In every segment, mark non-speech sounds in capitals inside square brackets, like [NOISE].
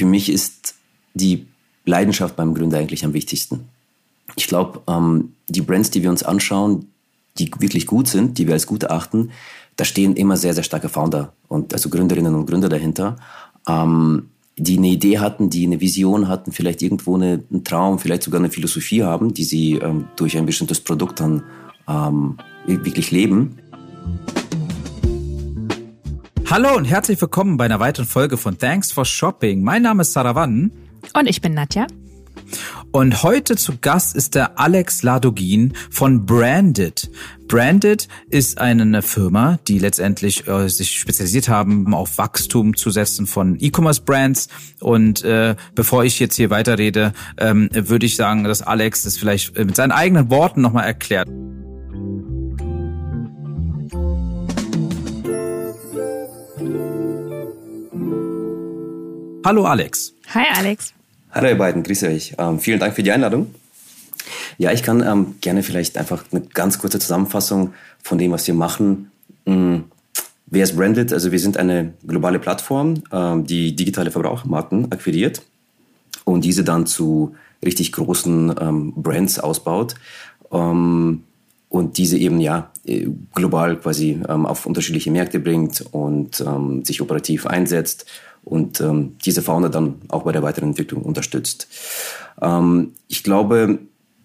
für mich ist die Leidenschaft beim Gründer eigentlich am wichtigsten. Ich glaube, ähm, die Brands, die wir uns anschauen, die wirklich gut sind, die wir als gut erachten, da stehen immer sehr, sehr starke Founder und also Gründerinnen und Gründer dahinter, ähm, die eine Idee hatten, die eine Vision hatten, vielleicht irgendwo eine, einen Traum, vielleicht sogar eine Philosophie haben, die sie ähm, durch ein bestimmtes Produkt dann ähm, wirklich leben. Hallo und herzlich willkommen bei einer weiteren Folge von Thanks for Shopping. Mein Name ist Saravan. Und ich bin Nadja. Und heute zu Gast ist der Alex Ladogin von Branded. Branded ist eine Firma, die letztendlich äh, sich spezialisiert haben, auf Wachstum zu setzen von E-Commerce-Brands. Und äh, bevor ich jetzt hier weiterrede, ähm, würde ich sagen, dass Alex das vielleicht mit seinen eigenen Worten nochmal erklärt. Hallo Alex. Hi Alex. Hallo ihr beiden, grüße euch. Ähm, vielen Dank für die Einladung. Ja, ich kann ähm, gerne vielleicht einfach eine ganz kurze Zusammenfassung von dem, was wir machen. Ähm, wer ist Branded? Also wir sind eine globale Plattform, ähm, die digitale Verbrauchermarken akquiriert und diese dann zu richtig großen ähm, Brands ausbaut ähm, und diese eben ja äh, global quasi auf unterschiedliche Märkte bringt und sich operativ einsetzt und ähm, diese Fauna dann auch bei der weiteren Entwicklung unterstützt. Ähm, ich glaube,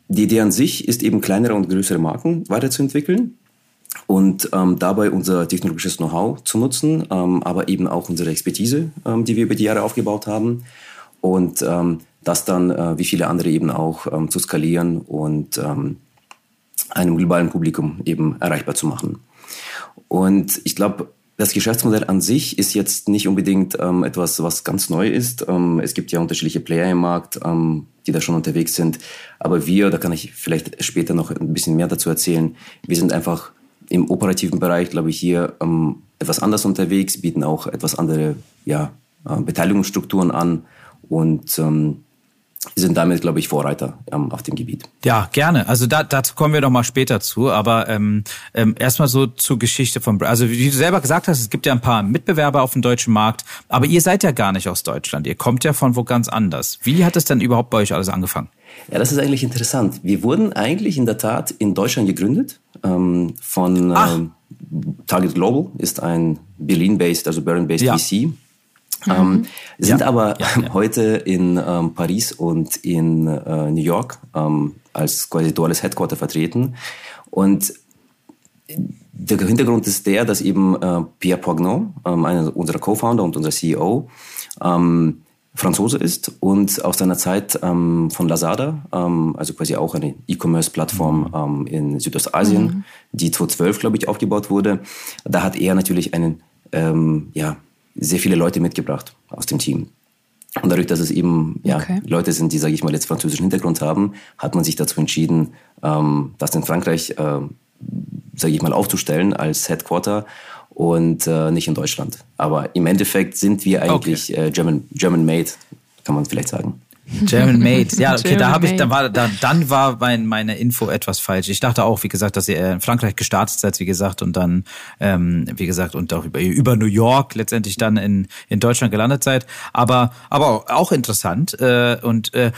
die Idee an sich ist eben kleinere und größere Marken weiterzuentwickeln und ähm, dabei unser technologisches Know-how zu nutzen, ähm, aber eben auch unsere Expertise, ähm, die wir über die Jahre aufgebaut haben und ähm, das dann äh, wie viele andere eben auch ähm, zu skalieren und ähm, einem globalen Publikum eben erreichbar zu machen. Und ich glaube, das Geschäftsmodell an sich ist jetzt nicht unbedingt ähm, etwas, was ganz neu ist. Ähm, es gibt ja unterschiedliche Player im Markt, ähm, die da schon unterwegs sind. Aber wir, da kann ich vielleicht später noch ein bisschen mehr dazu erzählen, wir sind einfach im operativen Bereich, glaube ich, hier ähm, etwas anders unterwegs, bieten auch etwas andere ja, äh, Beteiligungsstrukturen an und ähm, sind damit, glaube ich, Vorreiter ähm, auf dem Gebiet. Ja, gerne. Also da, dazu kommen wir noch mal später zu. Aber ähm, ähm, erstmal so zur Geschichte von, also wie du selber gesagt hast, es gibt ja ein paar Mitbewerber auf dem deutschen Markt, aber ihr seid ja gar nicht aus Deutschland. Ihr kommt ja von wo ganz anders. Wie hat es denn überhaupt bei euch alles angefangen? Ja, das ist eigentlich interessant. Wir wurden eigentlich in der Tat in Deutschland gegründet ähm, von ähm, Target Global, ist ein Berlin-based, also Berlin-based ja. VC ähm, mhm. sind ja. aber ja, [LAUGHS] ja. heute in ähm, Paris und in äh, New York ähm, als quasi duales Headquarter vertreten. Und der Hintergrund ist der, dass eben äh, Pierre Poignot, ähm, einer unserer Co-Founder und unser CEO, ähm, Franzose ist und aus seiner Zeit ähm, von Lazada, ähm, also quasi auch eine E-Commerce-Plattform mhm. ähm, in Südostasien, mhm. die 2012, glaube ich, aufgebaut wurde. Da hat er natürlich einen ähm, ja, sehr viele Leute mitgebracht aus dem Team. Und dadurch, dass es eben ja, okay. Leute sind, die, sage ich mal, jetzt französischen Hintergrund haben, hat man sich dazu entschieden, ähm, das in Frankreich, äh, sage ich mal, aufzustellen als Headquarter und äh, nicht in Deutschland. Aber im Endeffekt sind wir eigentlich okay. äh, German, German made, kann man vielleicht sagen. German Made. Ja, okay, da habe ich, da war, da, dann war mein, meine Info etwas falsch. Ich dachte auch, wie gesagt, dass ihr in Frankreich gestartet seid, wie gesagt, und dann, ähm, wie gesagt, und auch über, über New York letztendlich dann in, in Deutschland gelandet seid. Aber, aber auch interessant äh, und äh,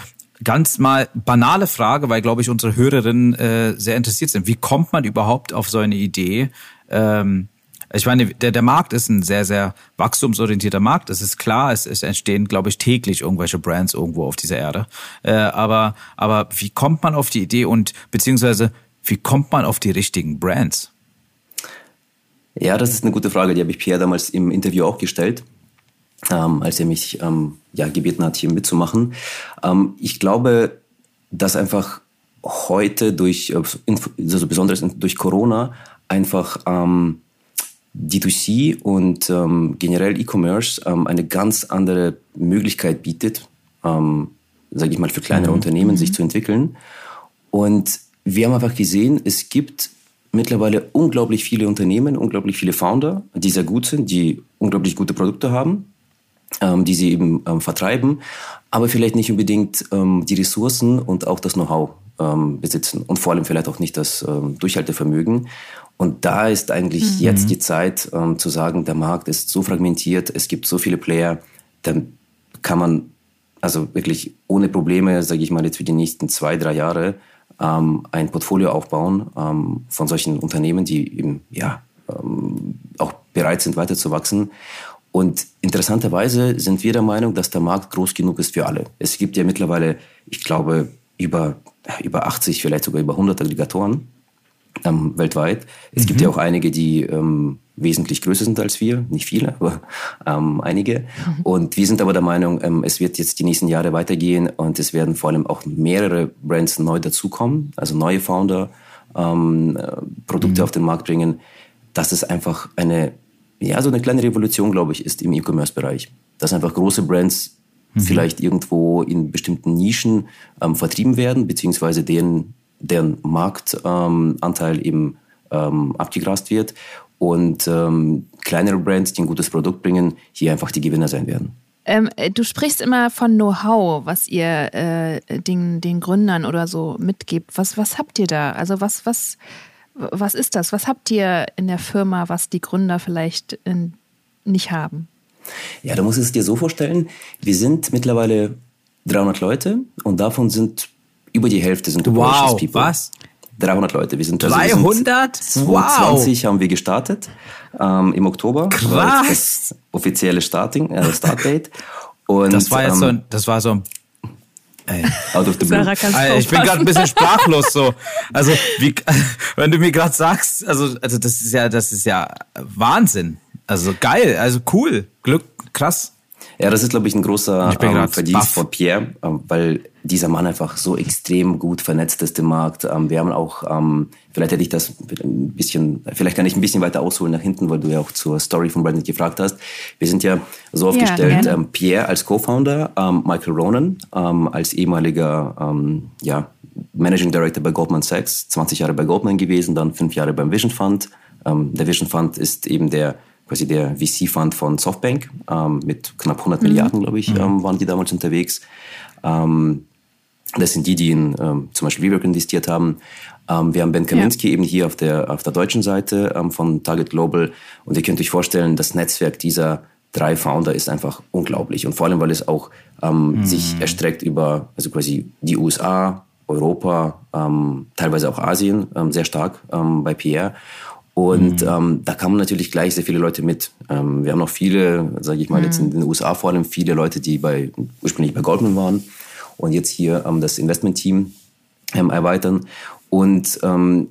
ganz mal banale Frage, weil glaube ich unsere Hörerinnen äh, sehr interessiert sind. Wie kommt man überhaupt auf so eine Idee? Ähm, ich meine, der, der Markt ist ein sehr, sehr wachstumsorientierter Markt. Es ist klar, es, es entstehen, glaube ich, täglich irgendwelche Brands irgendwo auf dieser Erde. Äh, aber, aber wie kommt man auf die Idee und beziehungsweise wie kommt man auf die richtigen Brands? Ja, das ist eine gute Frage. Die habe ich Pierre damals im Interview auch gestellt, ähm, als er mich ähm, ja, gebeten hat, hier mitzumachen. Ähm, ich glaube, dass einfach heute durch, also besonders durch Corona, einfach ähm, D2C und ähm, generell E-Commerce ähm, eine ganz andere Möglichkeit bietet, ähm, sage ich mal, für kleinere mhm. Unternehmen mhm. sich zu entwickeln. Und wir haben einfach gesehen, es gibt mittlerweile unglaublich viele Unternehmen, unglaublich viele Founder, die sehr gut sind, die unglaublich gute Produkte haben, ähm, die sie eben ähm, vertreiben, aber vielleicht nicht unbedingt ähm, die Ressourcen und auch das Know-how ähm, besitzen und vor allem vielleicht auch nicht das ähm, Durchhaltevermögen. Und da ist eigentlich mhm. jetzt die Zeit ähm, zu sagen, der Markt ist so fragmentiert, es gibt so viele Player, dann kann man also wirklich ohne Probleme, sage ich mal jetzt für die nächsten zwei, drei Jahre, ähm, ein Portfolio aufbauen ähm, von solchen Unternehmen, die eben ja ähm, auch bereit sind, weiterzuwachsen. Und interessanterweise sind wir der Meinung, dass der Markt groß genug ist für alle. Es gibt ja mittlerweile, ich glaube, über, über 80, vielleicht sogar über 100 Aggregatoren ähm, weltweit. Es mhm. gibt ja auch einige, die ähm, wesentlich größer sind als wir, nicht viele, aber ähm, einige. Mhm. Und wir sind aber der Meinung, ähm, es wird jetzt die nächsten Jahre weitergehen und es werden vor allem auch mehrere Brands neu dazukommen, also neue Founder ähm, äh, Produkte mhm. auf den Markt bringen, dass es einfach eine, ja, so eine kleine Revolution, glaube ich, ist im E-Commerce-Bereich. Dass einfach große Brands mhm. vielleicht irgendwo in bestimmten Nischen ähm, vertrieben werden, beziehungsweise deren, deren Marktanteil eben ähm, abgegrast wird und ähm, kleinere Brands, die ein gutes Produkt bringen, hier einfach die Gewinner sein werden. Ähm, du sprichst immer von Know-how, was ihr äh, den, den Gründern oder so mitgebt. Was, was habt ihr da? Also was, was, was ist das? Was habt ihr in der Firma, was die Gründer vielleicht in, nicht haben? Ja, du musst es dir so vorstellen, wir sind mittlerweile 300 Leute und davon sind über die Hälfte sind wow, People. was? 300 Leute. Wir sind 300? Also, wir 20 wow. haben wir gestartet ähm, im Oktober. Krass. Das offizielle Starting, äh, Startdate. [LAUGHS] Und, das war jetzt ähm, so ein, das war so ein Ey, out of the blue. Alter, ich bin gerade ein bisschen [LAUGHS] sprachlos so. Also wie, [LAUGHS] wenn du mir gerade sagst, also also das ist ja das ist ja Wahnsinn. Also geil, also cool, Glück, krass. Ja, das ist, glaube ich, ein großer ähm, Verdienst von Pierre, ähm, weil dieser Mann einfach so extrem gut vernetzt ist im Markt. Ähm, wir haben auch, ähm, vielleicht hätte ich das ein bisschen, vielleicht kann ich ein bisschen weiter ausholen nach hinten, weil du ja auch zur Story von Brandon gefragt hast. Wir sind ja so aufgestellt, ja, ähm, Pierre als Co-Founder, ähm, Michael Ronan als ehemaliger ja, Managing Director bei Goldman Sachs, 20 Jahre bei Goldman gewesen, dann fünf Jahre beim Vision Fund. der Vision Fund ist eben der quasi der VC-Fund von Softbank ähm, mit knapp 100 mhm. Milliarden, glaube ich, mhm. ähm, waren die damals unterwegs. Ähm, das sind die, die in ähm, zum Beispiel WeWork investiert haben. Ähm, wir haben Ben Kaminski ja. eben hier auf der, auf der deutschen Seite ähm, von Target Global. Und ihr könnt euch vorstellen, das Netzwerk dieser drei Founder ist einfach unglaublich. Und vor allem, weil es auch mhm. sich erstreckt über also quasi die USA, Europa, teilweise auch Asien sehr stark bei Pierre. Und mhm. ähm, da kamen natürlich gleich sehr viele Leute mit. Ähm, wir haben noch viele, sage ich mal, mhm. jetzt in den USA vor allem viele Leute, die bei, ursprünglich bei Goldman waren und jetzt hier ähm, das Investment-Team ähm, erweitern. Und ähm,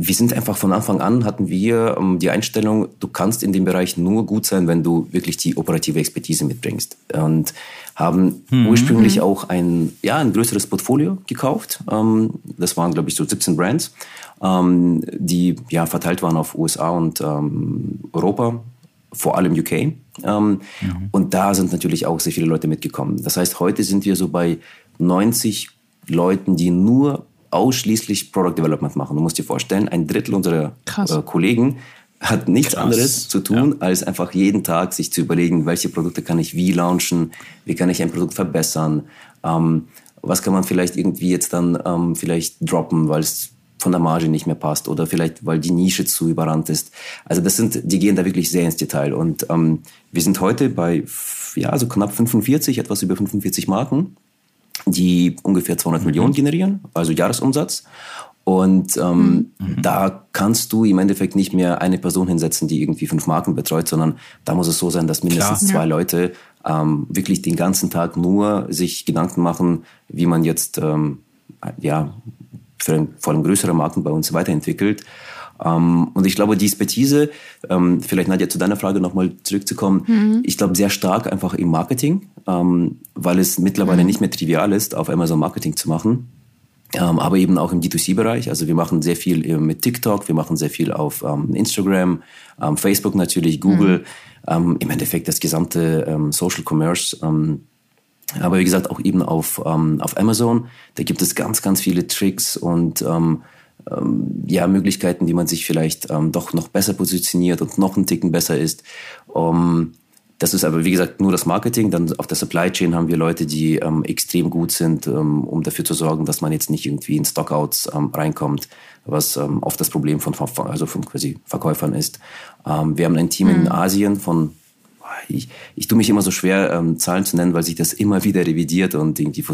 wir sind einfach von Anfang an hatten wir ähm, die Einstellung, du kannst in dem Bereich nur gut sein, wenn du wirklich die operative Expertise mitbringst. Und haben mhm. ursprünglich mhm. auch ein, ja, ein größeres Portfolio gekauft. Ähm, das waren, glaube ich, so 17 Brands ähm, die ja verteilt waren auf USA und ähm, Europa, vor allem UK. Ähm, mhm. Und da sind natürlich auch sehr viele Leute mitgekommen. Das heißt, heute sind wir so bei 90 Leuten, die nur ausschließlich Product Development machen. Du musst dir vorstellen, ein Drittel unserer äh, Kollegen hat nichts Krass. anderes zu tun, ja. als einfach jeden Tag sich zu überlegen, welche Produkte kann ich wie launchen, wie kann ich ein Produkt verbessern, ähm, was kann man vielleicht irgendwie jetzt dann ähm, vielleicht droppen, weil es von der Marge nicht mehr passt oder vielleicht, weil die Nische zu überrannt ist. Also das sind, die gehen da wirklich sehr ins Detail. Und ähm, wir sind heute bei, ja, so knapp 45, etwas über 45 Marken, die ungefähr 200 mhm. Millionen generieren, also Jahresumsatz. Und ähm, mhm. da kannst du im Endeffekt nicht mehr eine Person hinsetzen, die irgendwie fünf Marken betreut, sondern da muss es so sein, dass mindestens Klar. zwei ja. Leute ähm, wirklich den ganzen Tag nur sich Gedanken machen, wie man jetzt ähm, ja, für vor allem größere Marken bei uns weiterentwickelt. Ähm, und ich glaube, die Expertise, ähm, vielleicht Nadja zu deiner Frage nochmal zurückzukommen, mhm. ich glaube sehr stark einfach im Marketing, ähm, weil es mittlerweile mhm. nicht mehr trivial ist, auf Amazon Marketing zu machen. Aber eben auch im D2C-Bereich. Also wir machen sehr viel äh, mit TikTok, wir machen sehr viel auf Instagram, Facebook natürlich, Google, mhm. im Endeffekt das gesamte Social Commerce aber wie gesagt, auch eben auf, auf Amazon, da gibt es ganz, ganz viele Tricks und ähm, ähm, ja, Möglichkeiten, wie man sich vielleicht ähm, doch noch besser positioniert und noch einen Ticken besser ist. Um, das ist aber, wie gesagt, nur das Marketing. Dann auf der Supply Chain haben wir Leute, die ähm, extrem gut sind, ähm, um dafür zu sorgen, dass man jetzt nicht irgendwie in Stockouts ähm, reinkommt, was ähm, oft das Problem von, also von quasi Verkäufern ist. Ähm, wir haben ein Team mhm. in Asien von ich, ich tue mich immer so schwer, ähm, Zahlen zu nennen, weil sich das immer wieder revidiert und irgendwie,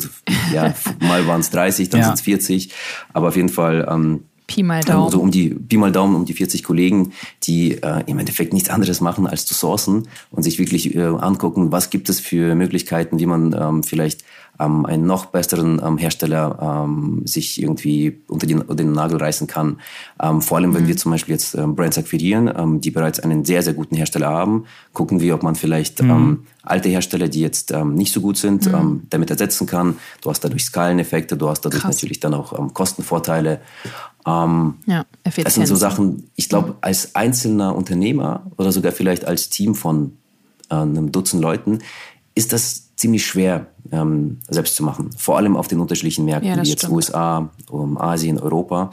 ja, [LAUGHS] mal waren es 30, dann ja. sind es 40, aber auf jeden Fall ähm, Pi mal Daumen. So um die, Pi mal Daumen um die 40 Kollegen, die äh, im Endeffekt nichts anderes machen, als zu sourcen und sich wirklich äh, angucken, was gibt es für Möglichkeiten, wie man ähm, vielleicht ähm, einen noch besseren ähm, Hersteller ähm, sich irgendwie unter den, unter den Nagel reißen kann. Ähm, vor allem, wenn mhm. wir zum Beispiel jetzt ähm, Brands akquirieren, ähm, die bereits einen sehr, sehr guten Hersteller haben, gucken wir, ob man vielleicht mhm. ähm, alte Hersteller, die jetzt ähm, nicht so gut sind, mhm. ähm, damit ersetzen kann. Du hast dadurch Skaleneffekte, du hast dadurch Krass. natürlich dann auch ähm, Kostenvorteile. Ähm, ja, das sind so Sachen, ich glaube, als einzelner Unternehmer oder sogar vielleicht als Team von äh, einem Dutzend Leuten ist das ziemlich schwer ähm, selbst zu machen. Vor allem auf den unterschiedlichen Märkten, ja, wie jetzt stimmt. USA, um Asien, Europa.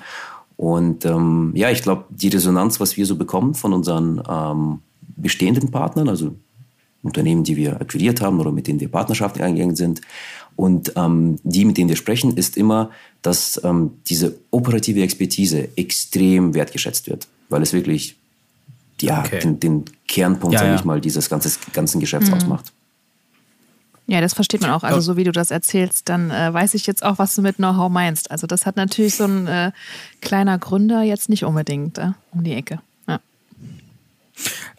Und ähm, ja, ich glaube, die Resonanz, was wir so bekommen von unseren ähm, bestehenden Partnern, also Unternehmen, die wir akquiriert haben oder mit denen wir Partnerschaften eingegangen sind, und ähm, die, mit denen wir sprechen, ist immer, dass ähm, diese operative Expertise extrem wertgeschätzt wird, weil es wirklich ja, okay. den, den, Kernpunkt, ja, sage ich mal, dieses ganzes, ganzen Geschäfts mhm. ausmacht. Ja, das versteht man auch. Also so wie du das erzählst, dann äh, weiß ich jetzt auch, was du mit Know-how meinst. Also das hat natürlich so ein äh, kleiner Gründer jetzt nicht unbedingt äh, um die Ecke. Ja.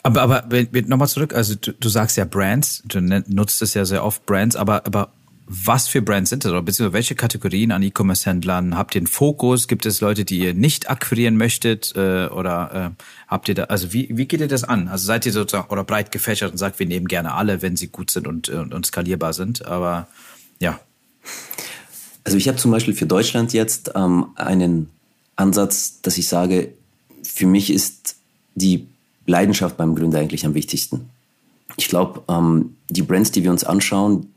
Aber, aber nochmal zurück, also du, du sagst ja Brands, du nutzt es ja sehr oft Brands, aber, aber was für Brands sind das oder beziehungsweise welche Kategorien an E-Commerce-Händlern habt ihr einen Fokus? Gibt es Leute, die ihr nicht akquirieren möchtet äh, oder äh, habt ihr da, also wie, wie geht ihr das an? Also seid ihr sozusagen oder breit gefächert und sagt, wir nehmen gerne alle, wenn sie gut sind und, und, und skalierbar sind, aber ja. Also ich habe zum Beispiel für Deutschland jetzt ähm, einen Ansatz, dass ich sage, für mich ist die Leidenschaft beim Gründer eigentlich am wichtigsten. Ich glaube, ähm, die Brands, die wir uns anschauen,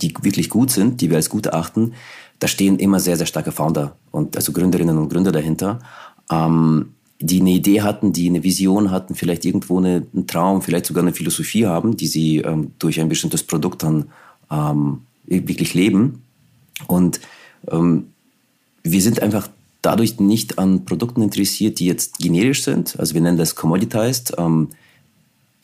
die wirklich gut sind, die wir als gut erachten, da stehen immer sehr, sehr starke Founder und also Gründerinnen und Gründer dahinter, ähm, die eine Idee hatten, die eine Vision hatten, vielleicht irgendwo eine, einen Traum, vielleicht sogar eine Philosophie haben, die sie ähm, durch ein bestimmtes Produkt dann ähm, wirklich leben. Und ähm, wir sind einfach dadurch nicht an Produkten interessiert, die jetzt generisch sind. Also wir nennen das commoditized. Ähm,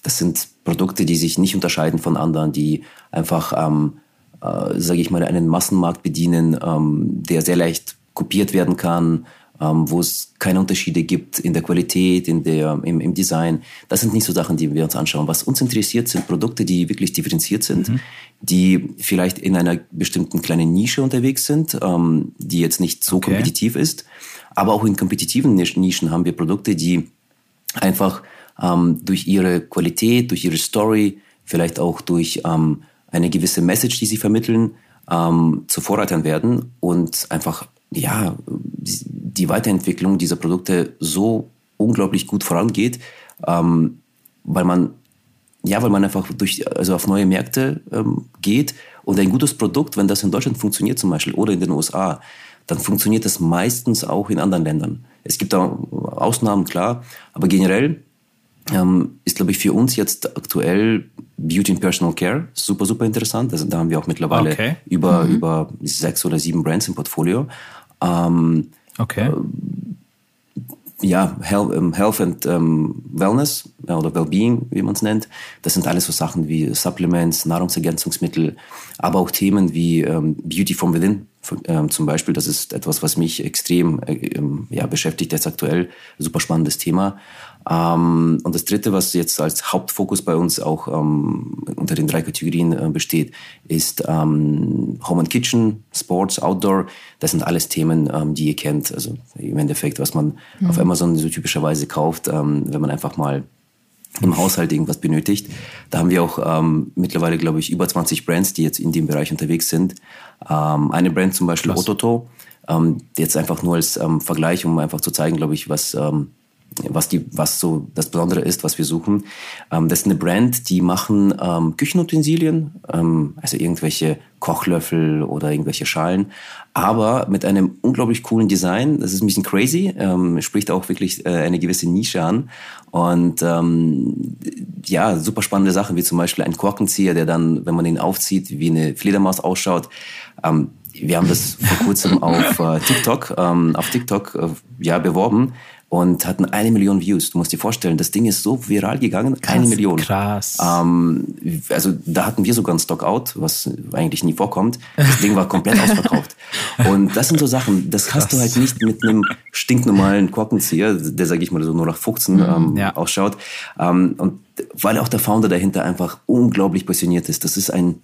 das sind Produkte, die sich nicht unterscheiden von anderen, die einfach ähm, äh, sage ich mal, einen Massenmarkt bedienen, ähm, der sehr leicht kopiert werden kann, ähm, wo es keine Unterschiede gibt in der Qualität, in der, im, im, Design. Das sind nicht so Sachen, die wir uns anschauen. Was uns interessiert, sind Produkte, die wirklich differenziert sind, mhm. die vielleicht in einer bestimmten kleinen Nische unterwegs sind, ähm, die jetzt nicht so okay. kompetitiv ist. Aber auch in kompetitiven Nischen haben wir Produkte, die einfach ähm, durch ihre Qualität, durch ihre Story, vielleicht auch durch ähm, eine gewisse Message, die sie vermitteln, ähm, zu Vorreitern werden und einfach ja die Weiterentwicklung dieser Produkte so unglaublich gut vorangeht, ähm, weil man ja, weil man einfach durch also auf neue Märkte ähm, geht und ein gutes Produkt, wenn das in Deutschland funktioniert zum Beispiel oder in den USA, dann funktioniert das meistens auch in anderen Ländern. Es gibt da Ausnahmen, klar, aber generell ist, glaube ich, für uns jetzt aktuell Beauty and Personal Care super, super interessant. Also da haben wir auch mittlerweile okay. über, mhm. über sechs oder sieben Brands im Portfolio. Ähm, okay. Äh, ja, Health, ähm, Health and ähm, Wellness oder Wellbeing, wie man es nennt. Das sind alles so Sachen wie Supplements, Nahrungsergänzungsmittel, aber auch Themen wie ähm, Beauty from Within ähm, zum Beispiel. Das ist etwas, was mich extrem äh, ähm, ja, beschäftigt jetzt aktuell. Super spannendes Thema. Ähm, und das Dritte, was jetzt als Hauptfokus bei uns auch ähm, unter den drei Kategorien äh, besteht, ist ähm, Home and Kitchen, Sports, Outdoor. Das sind alles Themen, ähm, die ihr kennt. Also im Endeffekt, was man mhm. auf Amazon so typischerweise kauft, ähm, wenn man einfach mal im Haushalt irgendwas benötigt. Da haben wir auch ähm, mittlerweile, glaube ich, über 20 Brands, die jetzt in dem Bereich unterwegs sind. eine Brand zum Beispiel Klasse. Ototo, jetzt einfach nur als Vergleich, um einfach zu zeigen, glaube ich, was was die, was so das Besondere ist, was wir suchen. Ähm, das ist eine Brand, die machen ähm, Küchenutensilien, ähm, also irgendwelche Kochlöffel oder irgendwelche Schalen, aber mit einem unglaublich coolen Design. Das ist ein bisschen crazy, ähm, spricht auch wirklich äh, eine gewisse Nische an. Und ähm, ja, super spannende Sachen, wie zum Beispiel ein Korkenzieher, der dann, wenn man ihn aufzieht, wie eine Fledermaus ausschaut. Ähm, wir haben das vor kurzem [LAUGHS] auf äh, TikTok, ähm, auf TikTok äh, ja beworben und hatten eine Million Views. Du musst dir vorstellen, das Ding ist so viral gegangen, krass, eine Million. Krass. Ähm, also da hatten wir sogar ein Stockout, was eigentlich nie vorkommt. Das Ding war komplett [LAUGHS] ausverkauft. Und das sind so Sachen, das krass. hast du halt nicht mit einem stinknormalen Korkenzieher, der, sage ich mal, so nur nach 15 mhm, ähm, ja. ausschaut. Ähm, und weil auch der Founder dahinter einfach unglaublich passioniert ist. Das ist ein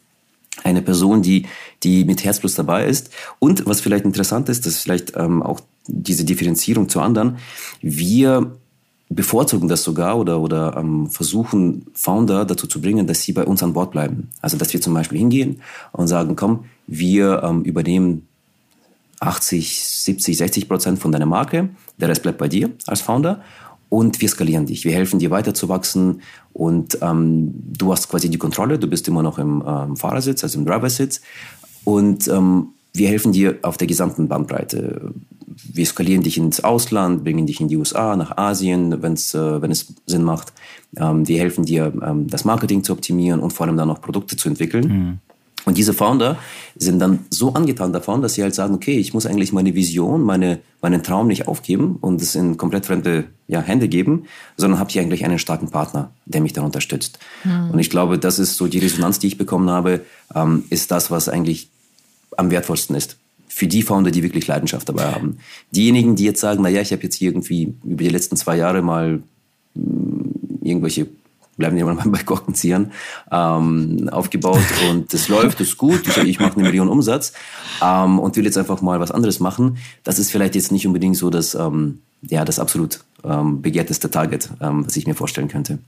eine Person, die, die mit Herzblut dabei ist. Und was vielleicht interessant ist, das ist vielleicht ähm, auch diese Differenzierung zu anderen. Wir bevorzugen das sogar oder, oder ähm, versuchen Founder dazu zu bringen, dass sie bei uns an Bord bleiben. Also dass wir zum Beispiel hingehen und sagen, komm, wir ähm, übernehmen 80, 70, 60 Prozent von deiner Marke, der Rest bleibt bei dir als Founder und wir skalieren dich. Wir helfen dir weiterzuwachsen und ähm, du hast quasi die Kontrolle. Du bist immer noch im ähm, Fahrersitz, also im Driversitz und ähm, wir helfen dir auf der gesamten Bandbreite. Wir skalieren dich ins Ausland, bringen dich in die USA, nach Asien, wenn's, äh, wenn es Sinn macht. Ähm, wir helfen dir, ähm, das Marketing zu optimieren und vor allem dann auch Produkte zu entwickeln. Mhm. Und diese Founder sind dann so angetan davon, dass sie halt sagen, okay, ich muss eigentlich meine Vision, meine, meinen Traum nicht aufgeben und es in komplett fremde ja, Hände geben, sondern habe ich eigentlich einen starken Partner, der mich dann unterstützt. Mhm. Und ich glaube, das ist so die Resonanz, die ich bekommen habe, ähm, ist das, was eigentlich am wertvollsten ist. Für die Founder, die wirklich Leidenschaft dabei haben. Diejenigen, die jetzt sagen, naja, ich habe jetzt hier irgendwie über die letzten zwei Jahre mal hm, irgendwelche bleiben wir mal bei Korkenziehern, ähm, aufgebaut und das läuft, das ist gut. Ich, ich mache eine Million Umsatz ähm, und will jetzt einfach mal was anderes machen. Das ist vielleicht jetzt nicht unbedingt so das, ähm, ja, das absolut ähm, begehrteste Target, ähm, was ich mir vorstellen könnte.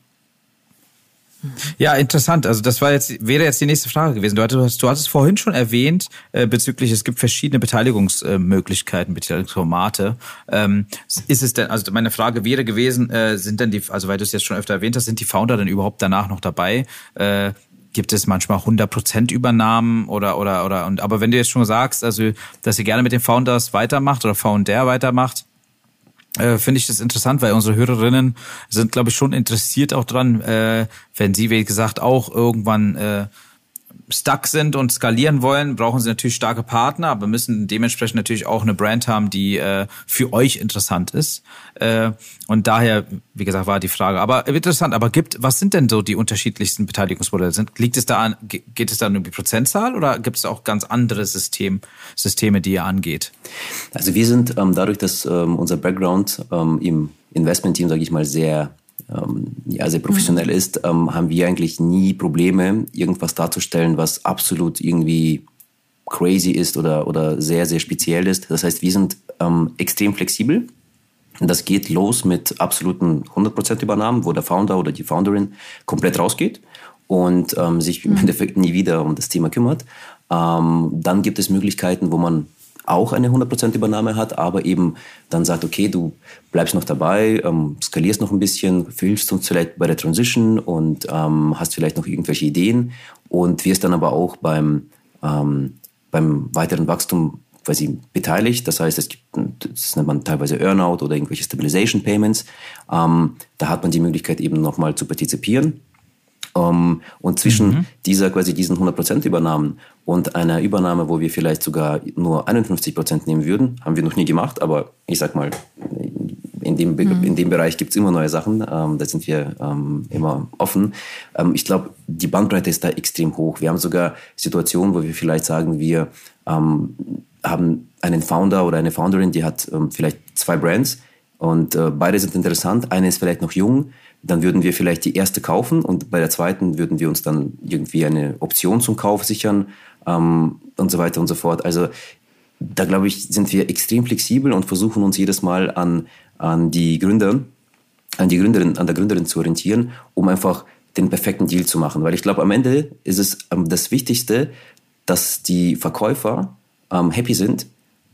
Ja, interessant. Also das war jetzt wäre jetzt die nächste Frage gewesen. Du hattest, du hattest vorhin schon erwähnt äh, bezüglich es gibt verschiedene Beteiligungsmöglichkeiten, Beteiligungsformate. Ähm, ist es denn? Also meine Frage wäre gewesen, äh, sind denn die, also weil du es jetzt schon öfter erwähnt hast, sind die Founder denn überhaupt danach noch dabei? Äh, gibt es manchmal 100% Übernahmen oder oder oder und aber wenn du jetzt schon sagst, also dass ihr gerne mit den Founders weitermacht oder Founder weitermacht, äh, finde ich das interessant, weil unsere Hörerinnen sind, glaube ich, schon interessiert auch dran, äh, wenn sie, wie gesagt, auch irgendwann äh, stuck sind und skalieren wollen, brauchen sie natürlich starke Partner, aber müssen dementsprechend natürlich auch eine Brand haben, die äh, für euch interessant ist. Äh, und daher, wie gesagt, war die Frage. Aber interessant, aber gibt, was sind denn so die unterschiedlichsten Beteiligungsmodelle? Sind, liegt es da an, geht es da um die Prozentzahl oder gibt es auch ganz andere System, Systeme, die ihr angeht? Also wir sind ähm, dadurch, dass ähm, unser Background ähm, im Investment-Team, sage ich mal, sehr ja, sehr professionell ist, ähm, haben wir eigentlich nie Probleme, irgendwas darzustellen, was absolut irgendwie crazy ist oder, oder sehr, sehr speziell ist. Das heißt, wir sind ähm, extrem flexibel. Das geht los mit absoluten 100% Übernahmen, wo der Founder oder die Founderin komplett rausgeht und ähm, sich im mhm. Endeffekt nie wieder um das Thema kümmert. Ähm, dann gibt es Möglichkeiten, wo man auch eine 100% Übernahme hat, aber eben dann sagt, okay, du bleibst noch dabei, ähm, skalierst noch ein bisschen, hilfst uns vielleicht bei der Transition und ähm, hast vielleicht noch irgendwelche Ideen und wirst dann aber auch beim, ähm, beim weiteren Wachstum quasi beteiligt. Das heißt, es gibt, das nennt man teilweise Earnout oder irgendwelche Stabilization Payments. Ähm, da hat man die Möglichkeit eben nochmal zu partizipieren ähm, und zwischen mhm. dieser quasi diesen 100% Übernahmen und einer Übernahme, wo wir vielleicht sogar nur 51% nehmen würden, haben wir noch nie gemacht, aber ich sag mal, in dem, mhm. in dem Bereich gibt es immer neue Sachen, ähm, da sind wir ähm, immer offen. Ich glaube, die Bandbreite ist da extrem hoch. Wir haben sogar Situationen, wo wir vielleicht sagen, wir haben einen Founder oder eine Founderin, die hat vielleicht zwei Brands und äh, beide sind interessant. Eine ist vielleicht noch jung, dann würden wir vielleicht die erste kaufen und bei der zweiten würden wir uns dann irgendwie eine Option zum Kauf sichern ähm, und so weiter und so fort. Also da glaube ich, sind wir extrem flexibel und versuchen uns jedes Mal an, an die Gründer, an die Gründerin, an der Gründerin zu orientieren, um einfach den perfekten Deal zu machen. Weil ich glaube, am Ende ist es ähm, das Wichtigste, dass die Verkäufer ähm, happy sind,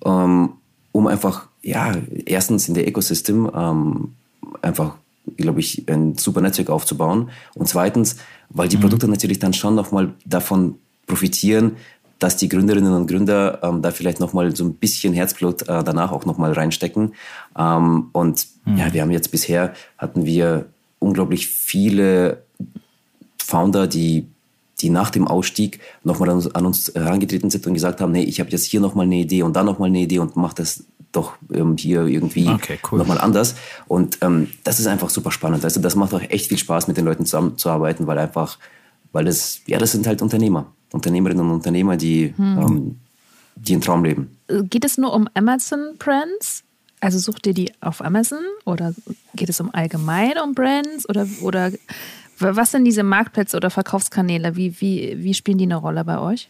ähm, um einfach, ja, erstens in der Ecosystem ähm, einfach glaube ich, ein super Netzwerk aufzubauen. Und zweitens, weil die mhm. Produkte natürlich dann schon nochmal davon profitieren, dass die Gründerinnen und Gründer ähm, da vielleicht nochmal so ein bisschen Herzblut äh, danach auch nochmal reinstecken. Ähm, und mhm. ja, wir haben jetzt bisher, hatten wir unglaublich viele Founder, die die nach dem Ausstieg nochmal an, an uns herangetreten sind und gesagt haben, nee, ich habe jetzt hier nochmal eine Idee und da nochmal eine Idee und mach das doch ähm, hier irgendwie okay, cool. nochmal anders. Und ähm, das ist einfach super spannend. Also das macht auch echt viel Spaß, mit den Leuten zusammenzuarbeiten, weil einfach, weil das, ja, das sind halt Unternehmer, Unternehmerinnen und Unternehmer, die, hm. ähm, die einen Traum leben. Geht es nur um Amazon Brands? Also sucht ihr die auf Amazon oder geht es um allgemein um Brands oder, oder was sind diese Marktplätze oder Verkaufskanäle? Wie, wie, wie spielen die eine Rolle bei euch?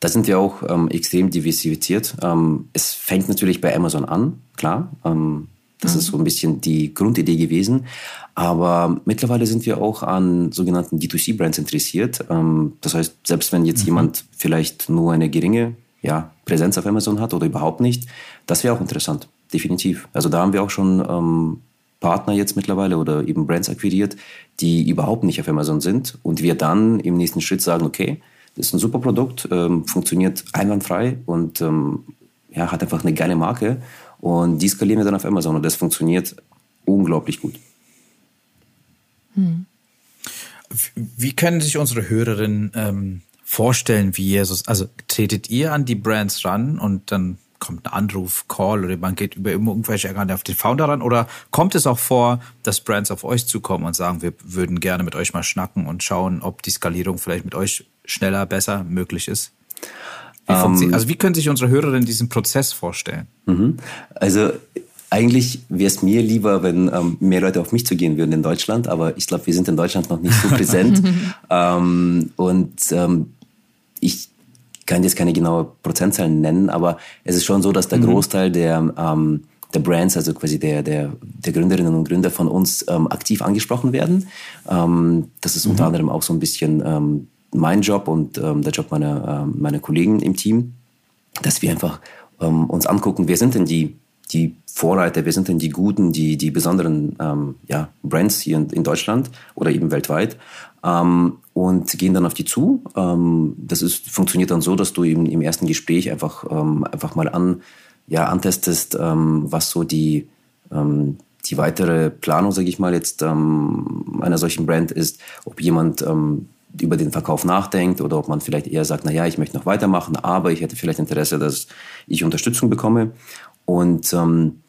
Da sind wir auch ähm, extrem diversifiziert. Ähm, es fängt natürlich bei Amazon an, klar. Ähm, das mhm. ist so ein bisschen die Grundidee gewesen. Aber mittlerweile sind wir auch an sogenannten D2C-Brands interessiert. Ähm, das heißt, selbst wenn jetzt mhm. jemand vielleicht nur eine geringe ja, Präsenz auf Amazon hat oder überhaupt nicht, das wäre auch interessant, definitiv. Also da haben wir auch schon ähm, Partner jetzt mittlerweile oder eben Brands akquiriert, die überhaupt nicht auf Amazon sind und wir dann im nächsten Schritt sagen, okay, ist ein super Produkt, ähm, funktioniert einwandfrei und ähm, ja, hat einfach eine geile Marke und die skalieren wir dann auf Amazon und das funktioniert unglaublich gut. Hm. Wie können sich unsere Hörerinnen ähm, vorstellen, wie ihr, also tretet ihr an die Brands ran und dann kommt ein Anruf, Call oder man geht über irgendwelche Erkannt auf den Founder ran? Oder kommt es auch vor, dass Brands auf euch zukommen und sagen, wir würden gerne mit euch mal schnacken und schauen, ob die Skalierung vielleicht mit euch schneller, besser möglich ist? Wie ähm, also wie können sich unsere Hörerinnen diesen Prozess vorstellen? Mhm. Also eigentlich wäre es mir lieber, wenn ähm, mehr Leute auf mich zugehen würden in Deutschland, aber ich glaube, wir sind in Deutschland noch nicht so präsent. [LAUGHS] ähm, und ähm, ich kann jetzt keine genaue Prozentzahl nennen, aber es ist schon so, dass der mhm. Großteil der, ähm, der Brands, also quasi der, der, der Gründerinnen und Gründer von uns ähm, aktiv angesprochen werden. Ähm, das ist mhm. unter anderem auch so ein bisschen ähm, mein Job und ähm, der Job meiner, äh, meiner Kollegen im Team, dass wir einfach ähm, uns angucken, wer sind denn die, die Vorreiter, wer sind denn die guten, die, die besonderen ähm, ja, Brands hier in, in Deutschland oder eben weltweit ähm, und gehen dann auf die zu. Ähm, das ist, funktioniert dann so, dass du eben im ersten Gespräch einfach, ähm, einfach mal an, ja, antestest, was so die, die weitere Planung, sage ich mal, jetzt einer solchen Brand ist, ob jemand über den Verkauf nachdenkt oder ob man vielleicht eher sagt, na ja, ich möchte noch weitermachen, aber ich hätte vielleicht Interesse, dass ich Unterstützung bekomme. Und ähm,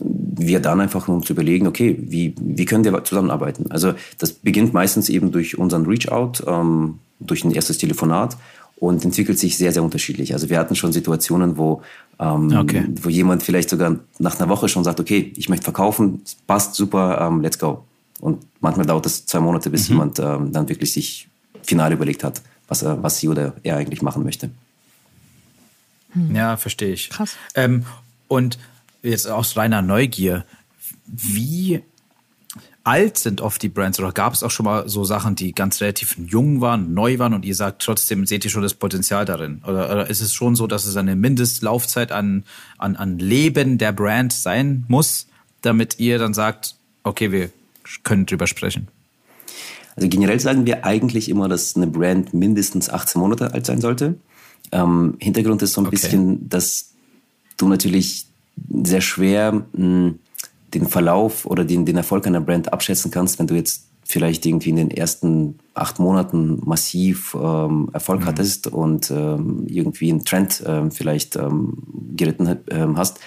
wir dann einfach um zu überlegen, okay, wie, wie können wir zusammenarbeiten? Also das beginnt meistens eben durch unseren Reach-out, ähm, durch ein erstes Telefonat und entwickelt sich sehr, sehr unterschiedlich. Also wir hatten schon Situationen, wo, ähm, okay. wo jemand vielleicht sogar nach einer Woche schon sagt, okay, ich möchte verkaufen, passt super, ähm, let's go. Und manchmal dauert es zwei Monate, bis mhm. jemand ähm, dann wirklich sich final überlegt hat, was, er, was sie oder er eigentlich machen möchte. Hm. Ja, verstehe ich. Krass. Ähm, und jetzt aus reiner Neugier, wie alt sind oft die Brands oder gab es auch schon mal so Sachen, die ganz relativ jung waren, neu waren und ihr sagt trotzdem, seht ihr schon das Potenzial darin? Oder, oder ist es schon so, dass es eine Mindestlaufzeit an, an, an Leben der Brand sein muss, damit ihr dann sagt, okay, wir können drüber sprechen? Also generell sagen wir eigentlich immer, dass eine Brand mindestens 18 Monate alt sein sollte. Ähm, Hintergrund ist so ein okay. bisschen, dass du natürlich sehr schwer mh, hm, den Verlauf oder den, den Erfolg einer Brand abschätzen kannst, wenn du jetzt vielleicht irgendwie in den ersten acht Monaten massiv ähm, Erfolg mhm. hattest und ähm, irgendwie einen Trend ähm, vielleicht ähm, geritten ähm, hast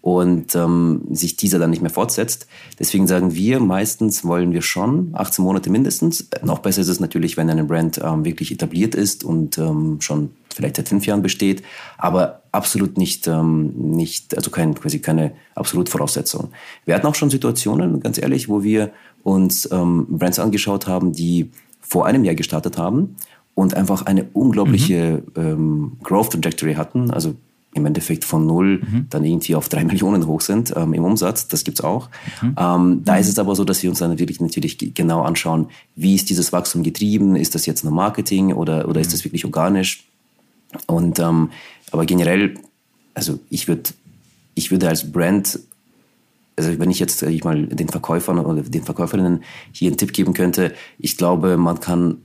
und ähm, sich dieser dann nicht mehr fortsetzt. Deswegen sagen wir, meistens wollen wir schon 18 Monate mindestens. Noch besser ist es natürlich, wenn eine Brand ähm, wirklich etabliert ist und ähm, schon vielleicht seit fünf Jahren besteht, aber absolut nicht, ähm, nicht also kein, quasi keine absolute Voraussetzung. Wir hatten auch schon Situationen, ganz ehrlich, wo wir uns ähm, Brands angeschaut haben, die vor einem Jahr gestartet haben und einfach eine unglaubliche mhm. ähm, Growth Trajectory hatten. Also im Endeffekt von null mhm. dann irgendwie auf drei [LAUGHS] Millionen hoch sind ähm, im Umsatz. Das gibt's auch. Mhm. Ähm, da mhm. ist es aber so, dass wir uns dann wirklich natürlich genau anschauen, wie ist dieses Wachstum getrieben? Ist das jetzt nur Marketing oder, oder ist mhm. das wirklich organisch? Und ähm, aber generell, also ich würde ich würde als Brand also wenn ich jetzt ich mal den Verkäufern oder den Verkäuferinnen hier einen Tipp geben könnte, ich glaube, man kann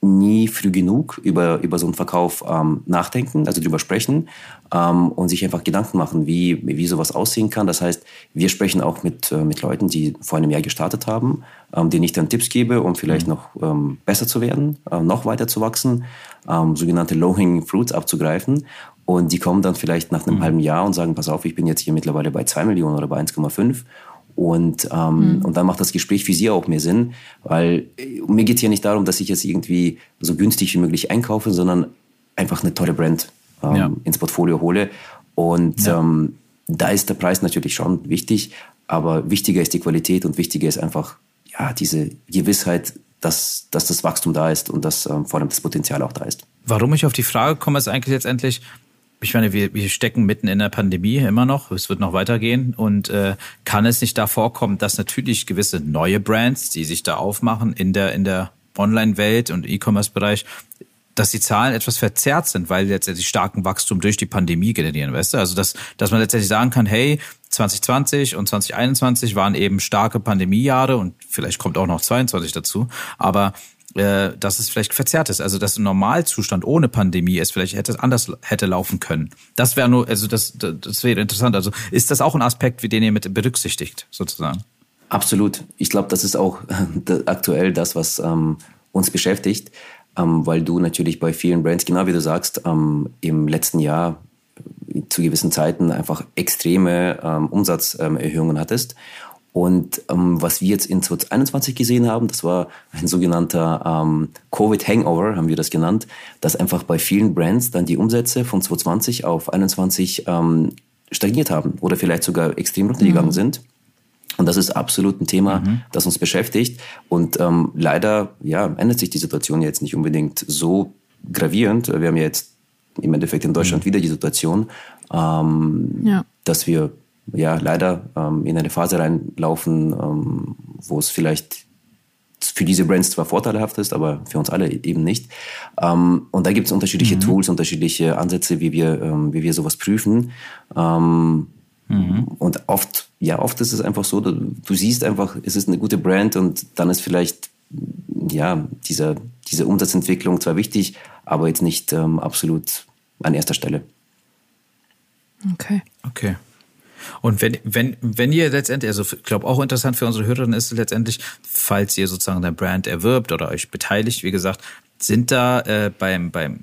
nie früh genug über, über so einen Verkauf ähm, nachdenken, also drüber sprechen ähm, und sich einfach Gedanken machen, wie, wie sowas aussehen kann. Das heißt, wir sprechen auch mit, äh, mit Leuten, die vor einem Jahr gestartet haben, ähm, denen ich dann Tipps gebe, um vielleicht mhm. noch ähm, besser zu werden, äh, noch weiter zu wachsen, ähm, sogenannte Low-Hanging Fruits abzugreifen. Und die kommen dann vielleicht nach einem mhm. halben Jahr und sagen, pass auf, ich bin jetzt hier mittlerweile bei 2 Millionen oder bei 1,5 und, ähm, mhm. und dann macht das Gespräch für sie auch mehr Sinn, weil äh, mir geht es ja nicht darum, dass ich jetzt irgendwie so günstig wie möglich einkaufe, sondern einfach eine tolle Brand ähm, ja. ins Portfolio hole. Und ja. ähm, da ist der Preis natürlich schon wichtig, aber wichtiger ist die Qualität und wichtiger ist einfach ja, diese Gewissheit, dass, dass das Wachstum da ist und dass ähm, vor allem das Potenzial auch da ist. Warum ich auf die Frage komme, ist eigentlich letztendlich, ich meine, wir, wir stecken mitten in der Pandemie immer noch, es wird noch weitergehen. Und äh, kann es nicht da vorkommen, dass natürlich gewisse neue Brands, die sich da aufmachen in der in der Online-Welt und E-Commerce-Bereich, dass die Zahlen etwas verzerrt sind, weil letztendlich starken Wachstum durch die Pandemie generieren, weißt du? Also dass dass man letztendlich sagen kann, hey, 2020 und 2021 waren eben starke Pandemiejahre und vielleicht kommt auch noch 22 dazu, aber äh, dass es vielleicht verzerrt ist. Also dass ein Normalzustand ohne Pandemie es vielleicht hätte anders hätte laufen können. Das wäre nur, also das, das wäre interessant. Also ist das auch ein Aspekt, den ihr mit berücksichtigt, sozusagen? Absolut. Ich glaube, das ist auch äh, aktuell das, was ähm, uns beschäftigt, ähm, weil du natürlich bei vielen Brands, genau wie du sagst, ähm, im letzten Jahr äh, zu gewissen Zeiten einfach extreme ähm, Umsatzerhöhungen hattest. Und ähm, was wir jetzt in 2021 gesehen haben, das war ein sogenannter ähm, Covid-Hangover, haben wir das genannt, dass einfach bei vielen Brands dann die Umsätze von 2020 auf 2021 ähm, stagniert haben oder vielleicht sogar extrem runtergegangen mhm. sind. Und das ist absolut ein Thema, mhm. das uns beschäftigt. Und ähm, leider ja, ändert sich die Situation jetzt nicht unbedingt so gravierend. Wir haben ja jetzt im Endeffekt in Deutschland mhm. wieder die Situation, ähm, ja. dass wir ja leider ähm, in eine Phase reinlaufen, ähm, wo es vielleicht für diese Brands zwar vorteilhaft ist, aber für uns alle eben nicht. Ähm, und da gibt es unterschiedliche mhm. Tools, unterschiedliche Ansätze, wie wir, ähm, wie wir sowas prüfen. Ähm, mhm. Und oft, ja, oft ist es einfach so, du, du, siehst einfach, es ist eine gute Brand und dann ist vielleicht ja dieser, diese Umsatzentwicklung zwar wichtig, aber jetzt nicht ähm, absolut an erster Stelle. Okay. Okay. Und wenn, wenn, wenn ihr letztendlich, also ich glaube auch interessant für unsere Hörerinnen ist letztendlich, falls ihr sozusagen dein Brand erwirbt oder euch beteiligt, wie gesagt, sind da äh, beim, beim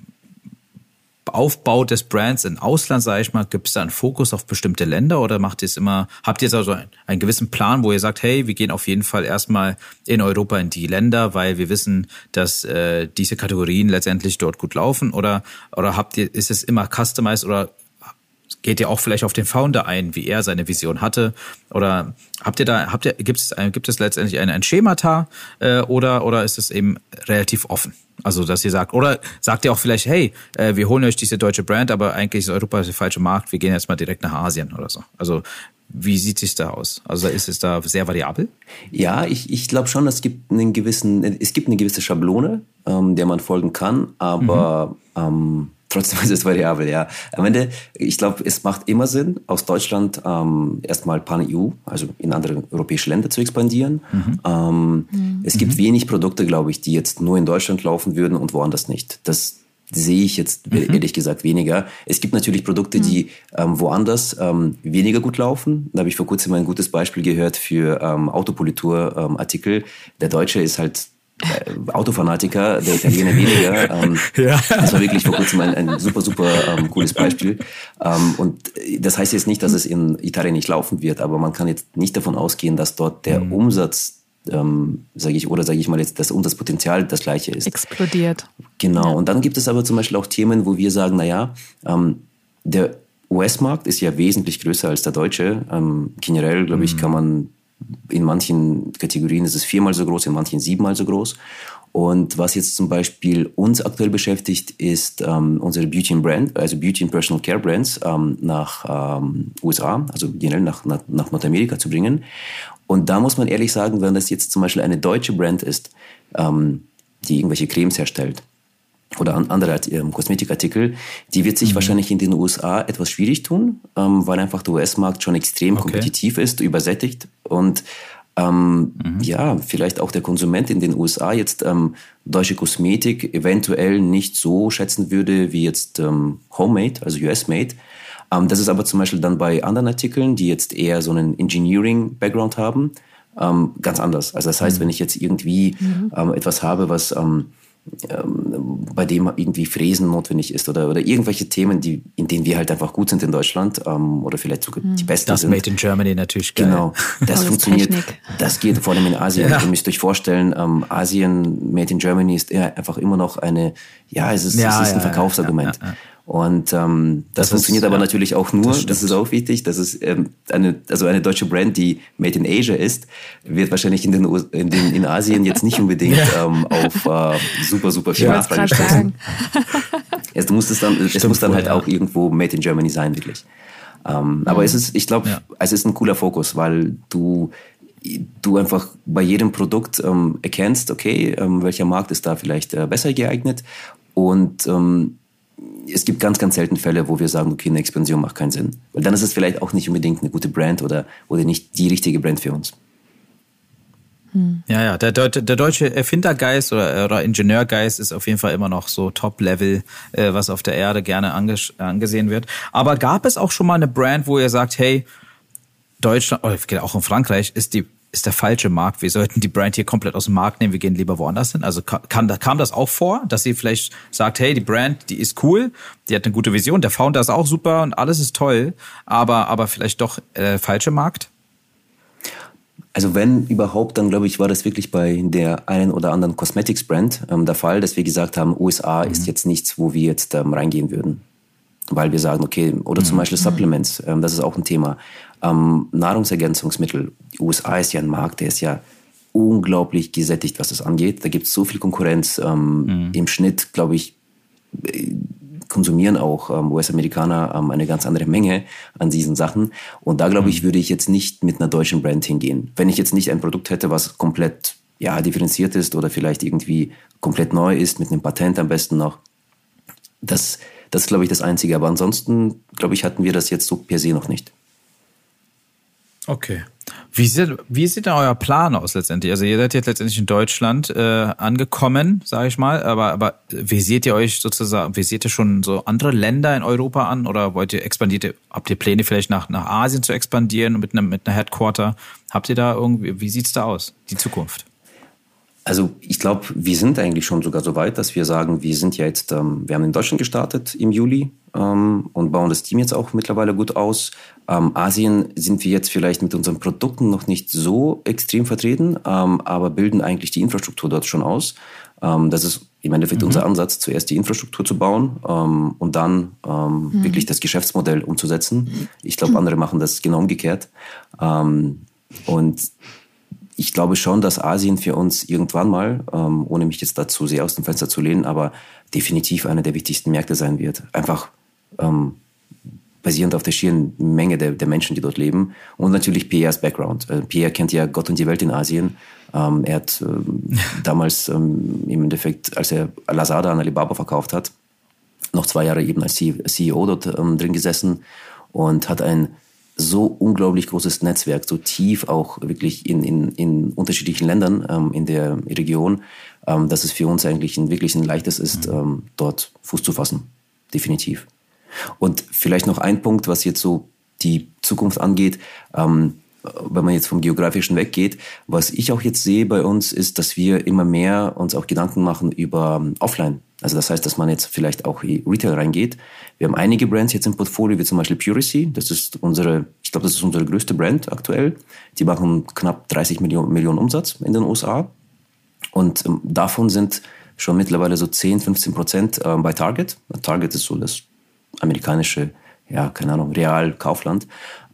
Aufbau des Brands im Ausland, sage ich mal, gibt es da einen Fokus auf bestimmte Länder oder macht ihr es immer, habt ihr jetzt also einen, einen, gewissen Plan, wo ihr sagt, hey, wir gehen auf jeden Fall erstmal in Europa in die Länder, weil wir wissen, dass äh, diese Kategorien letztendlich dort gut laufen? Oder oder habt ihr, ist es immer customized oder geht ihr auch vielleicht auf den Founder ein, wie er seine Vision hatte? Oder habt ihr da, habt ihr, gibt es, gibt es letztendlich ein, ein Schemata äh, oder, oder ist es eben relativ offen? Also, dass ihr sagt, oder sagt ihr auch vielleicht, hey, äh, wir holen euch diese deutsche Brand, aber eigentlich ist Europa der falsche Markt, wir gehen jetzt mal direkt nach Asien oder so. Also, wie sieht es da aus? Also ist es da sehr variabel? Ja, ich, ich glaube schon, es gibt einen gewissen, es gibt eine gewisse Schablone, ähm, der man folgen kann, aber mhm. ähm, Trotzdem [LAUGHS] ist es variabel, ja. Am Ende, ich glaube, es macht immer Sinn, aus Deutschland ähm, erstmal Pan-EU, also in andere europäische Länder zu expandieren. Mhm. Ähm, mhm. Es gibt mhm. wenig Produkte, glaube ich, die jetzt nur in Deutschland laufen würden und woanders nicht. Das sehe ich jetzt mhm. ehrlich gesagt weniger. Es gibt natürlich Produkte, die mhm. ähm, woanders ähm, weniger gut laufen. Da habe ich vor kurzem ein gutes Beispiel gehört für ähm, Autopolitur-Artikel. Der Deutsche ist halt äh, Autofanatiker, der Italiener weniger. Ähm, [LAUGHS] ja. Das war wirklich vor kurzem ein, ein super, super ähm, cooles Beispiel. Ähm, und das heißt jetzt nicht, dass es in Italien nicht laufen wird, aber man kann jetzt nicht davon ausgehen, dass dort der mhm. Umsatz ähm, sage ich, oder sage ich mal jetzt, das Umsatzpotenzial das gleiche ist. Explodiert. Genau. Ja. Und dann gibt es aber zum Beispiel auch Themen, wo wir sagen, naja, ähm, der US-Markt ist ja wesentlich größer als der deutsche. Ähm, generell, glaube ich, mhm. kann man in manchen Kategorien ist es viermal so groß, in manchen siebenmal so groß. Und was jetzt zum Beispiel uns aktuell beschäftigt, ist ähm, unsere Beauty and Brand, also Beauty and Personal Care Brands ähm, nach ähm, USA, also generell nach, nach, nach Nordamerika zu bringen. Und da muss man ehrlich sagen, wenn das jetzt zum Beispiel eine deutsche Brand ist, ähm, die irgendwelche Cremes herstellt, oder andere ähm, Kosmetikartikel, die wird sich mhm. wahrscheinlich in den USA etwas schwierig tun, ähm, weil einfach der US-Markt schon extrem okay. kompetitiv ist, übersättigt. Und ähm, mhm. ja, vielleicht auch der Konsument in den USA jetzt ähm, deutsche Kosmetik eventuell nicht so schätzen würde wie jetzt ähm, Homemade, also US-Made. Ähm, das ist aber zum Beispiel dann bei anderen Artikeln, die jetzt eher so einen Engineering-Background haben, ganz anders. Also das heißt, mhm. wenn ich jetzt irgendwie mhm. etwas habe, was ähm, bei dem irgendwie Fräsen notwendig ist oder, oder irgendwelche Themen, die, in denen wir halt einfach gut sind in Deutschland ähm, oder vielleicht sogar die hm. besten das sind. Das Made in Germany natürlich geil. Genau, das [LAUGHS] funktioniert. Technik. Das geht vor allem in Asien. Ja. Ihr müsst euch vorstellen, ähm, Asien Made in Germany ist einfach immer noch eine, ja, es ist, ja, es ist ein ja, Verkaufsargument. Ja, und ähm, das, das funktioniert ist, aber ja, natürlich auch nur, das, das, ist auch wichtig, das ist ähm, eine, also eine deutsche Brand, die Made in Asia ist, wird wahrscheinlich in, den, in, den, in Asien jetzt nicht unbedingt ja. ähm, auf äh, super, super viel Nachfrage stoßen. [LAUGHS] es muss, es dann, Stimmt es muss dann halt ja. auch irgendwo Made in Germany sein, wirklich. Ähm, mhm. Aber es ist, ich glaube, es ist ein cooler Fokus, weil du du einfach bei jedem Produkt ähm, erkennst, okay, ähm, welcher Markt ist da vielleicht äh, besser geeignet und ähm, es gibt ganz, ganz selten Fälle, wo wir sagen, okay, eine Expansion macht keinen Sinn. Weil dann ist es vielleicht auch nicht unbedingt eine gute Brand oder, oder nicht die richtige Brand für uns. Hm. Ja, ja, der, der, der deutsche Erfindergeist oder, oder Ingenieurgeist ist auf jeden Fall immer noch so Top-Level, äh, was auf der Erde gerne anges angesehen wird. Aber gab es auch schon mal eine Brand, wo ihr sagt, hey, Deutschland, oder auch in Frankreich, ist die ist der falsche Markt. Wir sollten die Brand hier komplett aus dem Markt nehmen. Wir gehen lieber woanders hin. Also kam, kam das auch vor, dass sie vielleicht sagt, hey, die Brand, die ist cool, die hat eine gute Vision, der Founder ist auch super und alles ist toll, aber, aber vielleicht doch äh, falsche Markt? Also wenn überhaupt, dann glaube ich, war das wirklich bei der einen oder anderen Cosmetics-Brand ähm, der Fall, dass wir gesagt haben, USA mhm. ist jetzt nichts, wo wir jetzt ähm, reingehen würden. Weil wir sagen, okay, oder mhm. zum Beispiel Supplements, ähm, das ist auch ein Thema ähm, Nahrungsergänzungsmittel. Die USA ist ja ein Markt, der ist ja unglaublich gesättigt, was das angeht. Da gibt es so viel Konkurrenz. Ähm, mhm. Im Schnitt, glaube ich, konsumieren auch ähm, US-Amerikaner ähm, eine ganz andere Menge an diesen Sachen. Und da, glaube ich, mhm. würde ich jetzt nicht mit einer deutschen Brand hingehen. Wenn ich jetzt nicht ein Produkt hätte, was komplett ja, differenziert ist oder vielleicht irgendwie komplett neu ist, mit einem Patent am besten noch. Das, das ist, glaube ich, das Einzige. Aber ansonsten, glaube ich, hatten wir das jetzt so per se noch nicht. Okay. Wie sieht, wie sieht denn euer Plan aus letztendlich? Also ihr seid jetzt letztendlich in Deutschland äh, angekommen, sage ich mal, aber, aber wie seht ihr euch sozusagen, wie seht ihr schon so andere Länder in Europa an oder wollt ihr expandiert, habt ihr Pläne vielleicht nach, nach Asien zu expandieren mit einem, mit einer Headquarter? Habt ihr da irgendwie, wie sieht's da aus, die Zukunft? Also ich glaube, wir sind eigentlich schon sogar so weit, dass wir sagen, wir sind ja jetzt, ähm, wir haben in Deutschland gestartet im Juli ähm, und bauen das Team jetzt auch mittlerweile gut aus. Ähm, Asien sind wir jetzt vielleicht mit unseren Produkten noch nicht so extrem vertreten, ähm, aber bilden eigentlich die Infrastruktur dort schon aus. Ähm, das ist im Endeffekt mhm. unser Ansatz, zuerst die Infrastruktur zu bauen ähm, und dann mhm. wirklich das Geschäftsmodell umzusetzen. Ich glaube, andere machen das genau umgekehrt. und ich glaube schon, dass Asien für uns irgendwann mal, ähm, ohne mich jetzt dazu sehr aus dem Fenster zu lehnen, aber definitiv einer der wichtigsten Märkte sein wird. Einfach ähm, basierend auf der schieren Menge der, der, Menschen, die dort leben. Und natürlich Pierres Background. Äh, Pierre kennt ja Gott und die Welt in Asien. Ähm, er hat ähm, [LAUGHS] damals ähm, im Endeffekt, als er Lazada an Alibaba verkauft hat, noch zwei Jahre eben als CEO dort ähm, drin gesessen und hat ein so unglaublich großes Netzwerk, so tief auch wirklich in, in, in unterschiedlichen Ländern ähm, in der Region, ähm, dass es für uns eigentlich ein, wirklich ein leichtes ist, mhm. ähm, dort Fuß zu fassen. Definitiv. Und vielleicht noch ein Punkt, was jetzt so die Zukunft angeht. Ähm, wenn man jetzt vom Geografischen weggeht, was ich auch jetzt sehe bei uns, ist, dass wir immer mehr uns auch Gedanken machen über ähm, Offline. Also das heißt, dass man jetzt vielleicht auch in Retail reingeht. Wir haben einige Brands jetzt im Portfolio, wie zum Beispiel Puracy. Das ist unsere, ich glaube, das ist unsere größte Brand aktuell. Die machen knapp 30 Millionen, Millionen Umsatz in den USA. Und ähm, davon sind schon mittlerweile so 10, 15 Prozent äh, bei Target. Target ist so das amerikanische, ja, keine Ahnung, Real, Kaufland.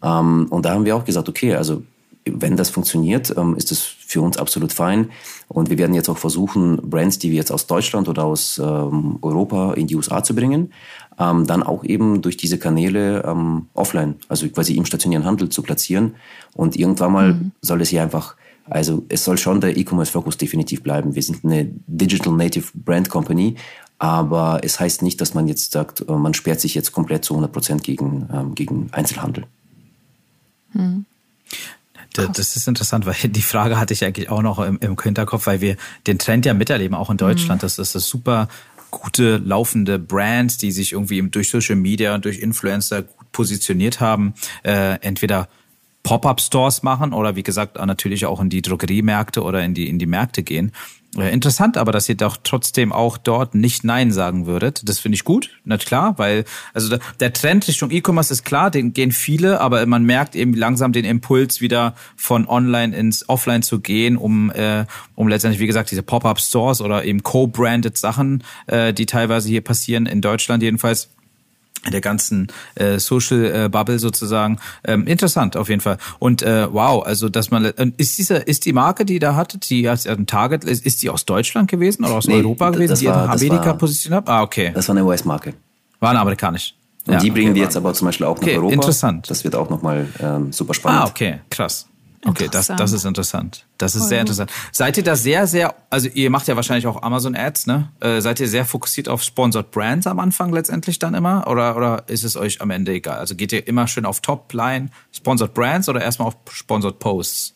Ähm, und da haben wir auch gesagt, okay, also wenn das funktioniert, ähm, ist es für uns absolut fein. Und wir werden jetzt auch versuchen, Brands, die wir jetzt aus Deutschland oder aus ähm, Europa in die USA zu bringen, ähm, dann auch eben durch diese Kanäle ähm, offline, also quasi im stationären Handel zu platzieren. Und irgendwann mal mhm. soll es hier einfach, also es soll schon der E-Commerce-Fokus definitiv bleiben. Wir sind eine Digital Native Brand Company, aber es heißt nicht, dass man jetzt sagt, äh, man sperrt sich jetzt komplett zu 100 Prozent gegen, ähm, gegen Einzelhandel. Mhm. Das ist interessant, weil die Frage hatte ich eigentlich auch noch im, im Hinterkopf, weil wir den Trend ja miterleben, auch in Deutschland. Mhm. Das ist das super gute laufende Brands, die sich irgendwie durch Social Media und durch Influencer gut positioniert haben, äh, entweder Pop-up-Stores machen oder wie gesagt natürlich auch in die Drogeriemärkte oder in die in die Märkte gehen. Äh, interessant aber, dass ihr doch trotzdem auch dort nicht Nein sagen würdet. Das finde ich gut, na klar, weil also der Trend Richtung E-Commerce ist klar, den gehen viele, aber man merkt eben langsam den Impuls wieder von Online ins Offline zu gehen, um äh, um letztendlich wie gesagt diese Pop-up-Stores oder eben co-branded Sachen, äh, die teilweise hier passieren in Deutschland jedenfalls der ganzen äh, Social äh, Bubble sozusagen. Ähm, interessant auf jeden Fall. Und äh, wow also dass man ist diese ist die Marke die da hattet die als ein Target ist, ist die aus Deutschland gewesen oder aus nee, Europa gewesen die war, in Amerika positioniert hat ah okay. Das war eine US Marke war eine amerikanische. Und ja, die bringen okay, wir jetzt aber zum Beispiel auch nach okay, Europa. interessant. Das wird auch noch mal ähm, super spannend. Ah okay krass Okay, das, das ist interessant. Das ist Voll sehr interessant. Seid ihr da sehr, sehr, also ihr macht ja wahrscheinlich auch Amazon Ads, ne? Äh, seid ihr sehr fokussiert auf Sponsored Brands am Anfang letztendlich dann immer? Oder, oder ist es euch am Ende egal? Also geht ihr immer schön auf Top-Line Sponsored Brands oder erstmal auf Sponsored Posts?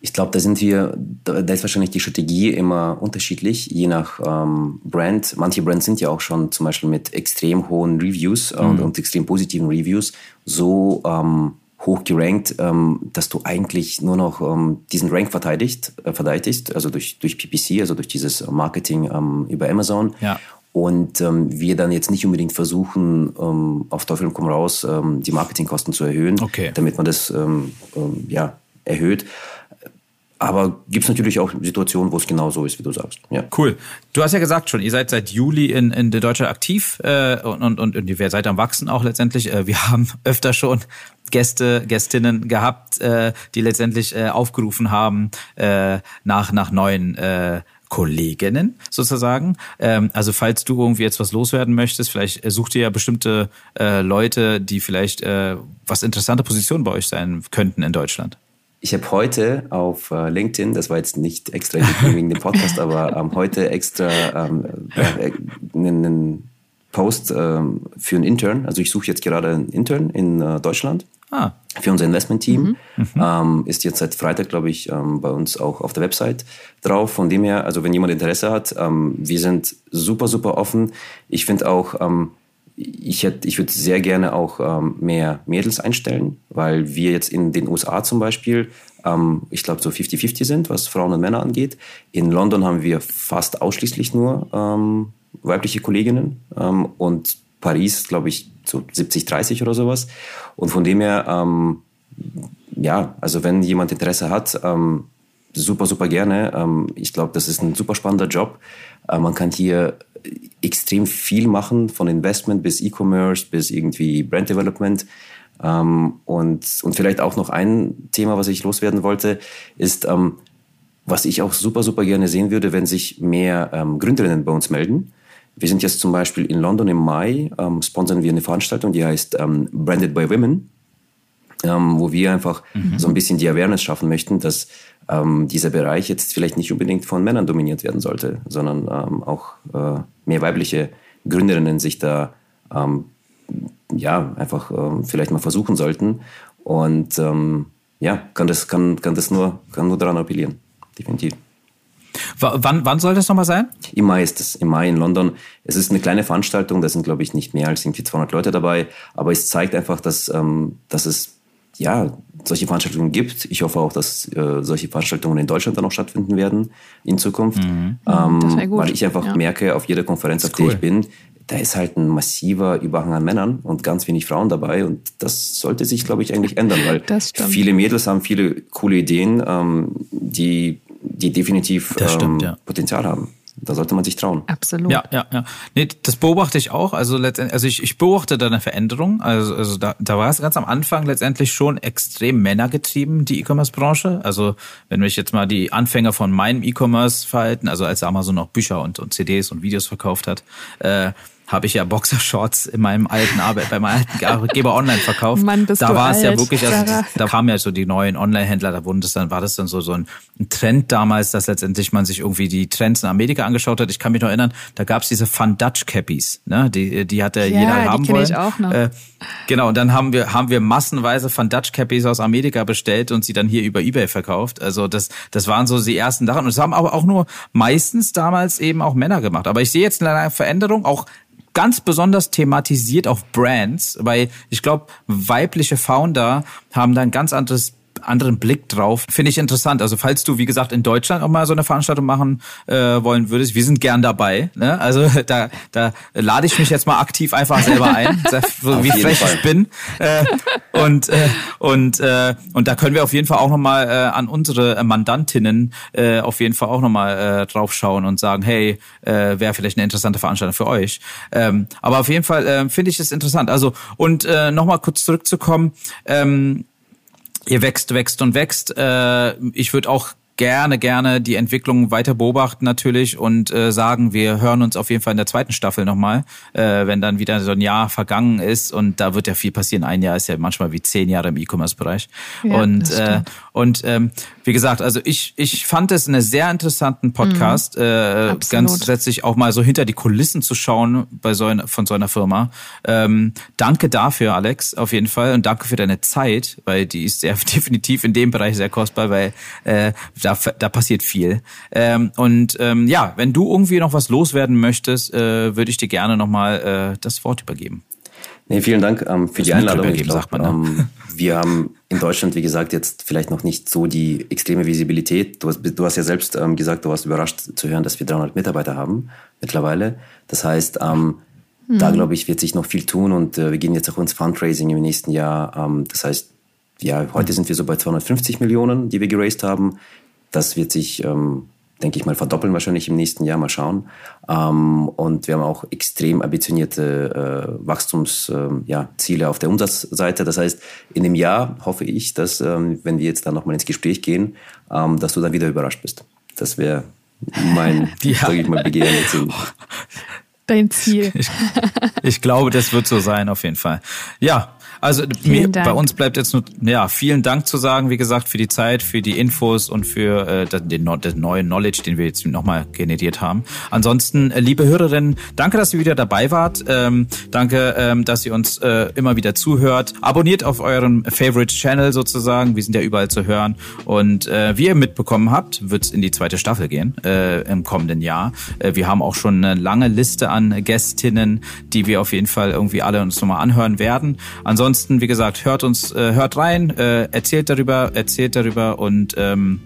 Ich glaube, da sind wir, da ist wahrscheinlich die Strategie immer unterschiedlich, je nach ähm, Brand. Manche Brands sind ja auch schon zum Beispiel mit extrem hohen Reviews äh, mhm. und, und, extrem positiven Reviews so ähm, hoch gerankt, ähm, dass du eigentlich nur noch ähm, diesen Rank verteidigt, äh, verteidigst, also durch, durch PPC, also durch dieses Marketing ähm, über Amazon. Ja. Und ähm, wir dann jetzt nicht unbedingt versuchen, ähm, auf Teufel komm raus, ähm, die Marketingkosten zu erhöhen, okay. damit man das ja, erhöht. Aber gibt es natürlich auch Situationen, wo es genau so ist, wie du sagst. Ja. Cool. Du hast ja gesagt schon, ihr seid seit Juli in, in der Deutschland aktiv äh, und, und, und ihr seid am Wachsen auch letztendlich. Äh, wir [LAUGHS] haben öfter schon Gäste, Gästinnen gehabt, äh, die letztendlich äh, aufgerufen haben äh, nach, nach neuen äh, Kolleginnen sozusagen. Ähm, also falls du irgendwie jetzt was loswerden möchtest, vielleicht äh, sucht ihr ja bestimmte äh, Leute, die vielleicht äh, was interessante Positionen bei euch sein könnten in Deutschland. Ich habe heute auf äh, LinkedIn, das war jetzt nicht extra wegen dem Podcast, [LAUGHS] aber ähm, heute extra ähm, äh, einen Post ähm, für einen Intern. Also ich suche jetzt gerade einen Intern in äh, Deutschland ah. für unser Investment-Team. Mhm. Mhm. Ähm, ist jetzt seit Freitag, glaube ich, ähm, bei uns auch auf der Website drauf. Von dem her, also wenn jemand Interesse hat, ähm, wir sind super, super offen. Ich finde auch, ich, hätte, ich würde sehr gerne auch ähm, mehr Mädels einstellen, weil wir jetzt in den USA zum Beispiel, ähm, ich glaube, so 50-50 sind, was Frauen und Männer angeht. In London haben wir fast ausschließlich nur ähm, weibliche Kolleginnen ähm, und Paris, glaube ich, so 70-30 oder sowas. Und von dem her, ähm, ja, also wenn jemand Interesse hat, ähm, super, super gerne. ich glaube, das ist ein super spannender Job. Äh, man kann hier extrem viel machen, von Investment bis E-Commerce bis irgendwie Brand Development. Ähm, und, und vielleicht auch noch ein Thema, was ich loswerden wollte, ist, ähm, was ich auch super, super gerne sehen würde, wenn sich mehr ähm, Gründerinnen bei uns melden. Wir sind jetzt zum Beispiel in London im Mai, ähm, sponsern wir eine Veranstaltung, die heißt ähm, Branded by Women, ähm, wo wir einfach mhm. so ein bisschen die Awareness schaffen möchten, dass ähm, dieser Bereich jetzt vielleicht nicht unbedingt von Männern dominiert werden sollte, sondern ähm, auch äh, mehr weibliche Gründerinnen sich da ähm, ja einfach ähm, vielleicht mal versuchen sollten. Und ähm, ja, kann das, kann, kann das nur, kann nur daran appellieren, definitiv. W wann, wann soll das nochmal sein? Im Mai ist es, im Mai in London. Es ist eine kleine Veranstaltung, da sind, glaube ich, nicht mehr als irgendwie 200 Leute dabei, aber es zeigt einfach, dass, ähm, dass es ja, solche Veranstaltungen gibt. Ich hoffe auch, dass äh, solche Veranstaltungen in Deutschland dann auch stattfinden werden in Zukunft. Mhm. Ähm, weil ich einfach ja. merke, auf jeder Konferenz, auf cool. der ich bin, da ist halt ein massiver Überhang an Männern und ganz wenig Frauen dabei. Und das sollte sich, glaube ich, eigentlich ändern, weil viele Mädels haben viele coole Ideen, ähm, die, die definitiv ähm, stimmt, ja. Potenzial haben. Da sollte man sich trauen. Absolut. Ja, ja, ja. Nee, das beobachte ich auch. Also letztendlich, also ich, ich beobachte da eine Veränderung. Also, also da, da war es ganz am Anfang letztendlich schon extrem männergetrieben, die E-Commerce-Branche. Also wenn wir jetzt mal die Anfänger von meinem E-Commerce verhalten, also als Amazon noch Bücher und, und CDs und Videos verkauft hat, äh, habe ich ja Boxershorts in meinem alten Arbeit, bei meinem alten Arbeitgeber online verkauft. Mann, bist da war es ja wirklich, also, da kamen ja so die neuen Online-Händler, da wurden das dann, war das dann so, so ein, Trend damals, dass letztendlich man sich irgendwie die Trends in Amerika angeschaut hat. Ich kann mich noch erinnern, da gab es diese Fun Dutch Cappies, ne? Die, die hatte ja, jeder haben die wollen. Ich auch noch. Äh, genau, und dann haben wir, haben wir massenweise Fun Dutch Cappies aus Amerika bestellt und sie dann hier über Ebay verkauft. Also das, das waren so die ersten Sachen. Und das haben aber auch nur meistens damals eben auch Männer gemacht. Aber ich sehe jetzt eine Veränderung, auch ganz besonders thematisiert auf Brands, weil ich glaube, weibliche Founder haben da ein ganz anderes anderen Blick drauf. Finde ich interessant. Also falls du, wie gesagt, in Deutschland auch mal so eine Veranstaltung machen äh, wollen würdest, wir sind gern dabei. Ne? Also [LAUGHS] da, da lade ich mich jetzt mal aktiv einfach selber ein, [LAUGHS] so wie frech Fall. ich bin. Äh, und äh, und äh, und da können wir auf jeden Fall auch nochmal äh, an unsere Mandantinnen äh, auf jeden Fall auch nochmal äh, drauf schauen und sagen, hey, äh, wäre vielleicht eine interessante Veranstaltung für euch. Ähm, aber auf jeden Fall äh, finde ich es interessant. Also und äh, nochmal kurz zurückzukommen. Ähm, ihr wächst, wächst und wächst. Äh, ich würde auch gerne, gerne die Entwicklung weiter beobachten natürlich und äh, sagen, wir hören uns auf jeden Fall in der zweiten Staffel nochmal, äh, wenn dann wieder so ein Jahr vergangen ist und da wird ja viel passieren. Ein Jahr ist ja manchmal wie zehn Jahre im E-Commerce-Bereich. Ja, und äh, und ähm, wie gesagt, also ich, ich fand es einen sehr interessanten Podcast, mhm, äh, ganz letztlich auch mal so hinter die Kulissen zu schauen bei so ein, von so einer Firma. Ähm, danke dafür, Alex, auf jeden Fall und danke für deine Zeit, weil die ist sehr [LAUGHS] definitiv in dem Bereich sehr kostbar, weil äh, da, da passiert viel. Ähm, und ähm, ja, wenn du irgendwie noch was loswerden möchtest, äh, würde ich dir gerne nochmal äh, das Wort übergeben. Nee, vielen Dank ähm, für das die Einladung. Übergeben, glaub, sagt man, ne? ähm, wir haben in Deutschland, wie gesagt, jetzt vielleicht noch nicht so die extreme Visibilität. Du hast, du hast ja selbst ähm, gesagt, du warst überrascht zu hören, dass wir 300 Mitarbeiter haben mittlerweile. Das heißt, ähm, mhm. da glaube ich, wird sich noch viel tun und äh, wir gehen jetzt auch ins Fundraising im nächsten Jahr. Ähm, das heißt, ja, heute sind wir so bei 250 Millionen, die wir geraced haben. Das wird sich, ähm, denke ich mal, verdoppeln wahrscheinlich im nächsten Jahr. Mal schauen. Ähm, und wir haben auch extrem ambitionierte äh, Wachstumsziele äh, ja, auf der Umsatzseite. Das heißt, in dem Jahr hoffe ich, dass, ähm, wenn wir jetzt dann nochmal ins Gespräch gehen, ähm, dass du dann wieder überrascht bist. Das wäre mein, [LAUGHS] ja. sage ich mal, Begehren jetzt. Dein Ziel. Ich, ich glaube, das wird so sein, auf jeden Fall. Ja, also mir, bei uns bleibt jetzt nur ja vielen Dank zu sagen, wie gesagt, für die Zeit, für die Infos und für äh, den, den neuen Knowledge, den wir jetzt nochmal generiert haben. Ansonsten, äh, liebe Hörerinnen, danke, dass ihr wieder dabei wart. Ähm, danke, ähm, dass ihr uns äh, immer wieder zuhört. Abonniert auf euren Favorite Channel sozusagen. Wir sind ja überall zu hören. Und äh, wie ihr mitbekommen habt, wird es in die zweite Staffel gehen äh, im kommenden Jahr. Äh, wir haben auch schon eine lange Liste an Gästinnen, die wir auf jeden Fall irgendwie alle uns nochmal anhören werden. Ansonsten ansonsten, wie gesagt, hört uns, äh, hört rein, äh, erzählt darüber, erzählt darüber und ähm,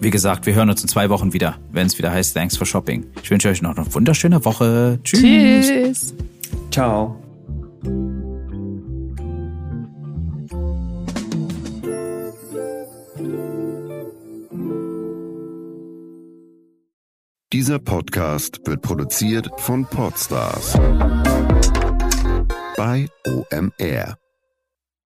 wie gesagt, wir hören uns in zwei Wochen wieder, wenn es wieder heißt Thanks for Shopping. Ich wünsche euch noch eine wunderschöne Woche. Tschüss. Tschüss. Ciao. Dieser Podcast wird produziert von Podstars bei OMR.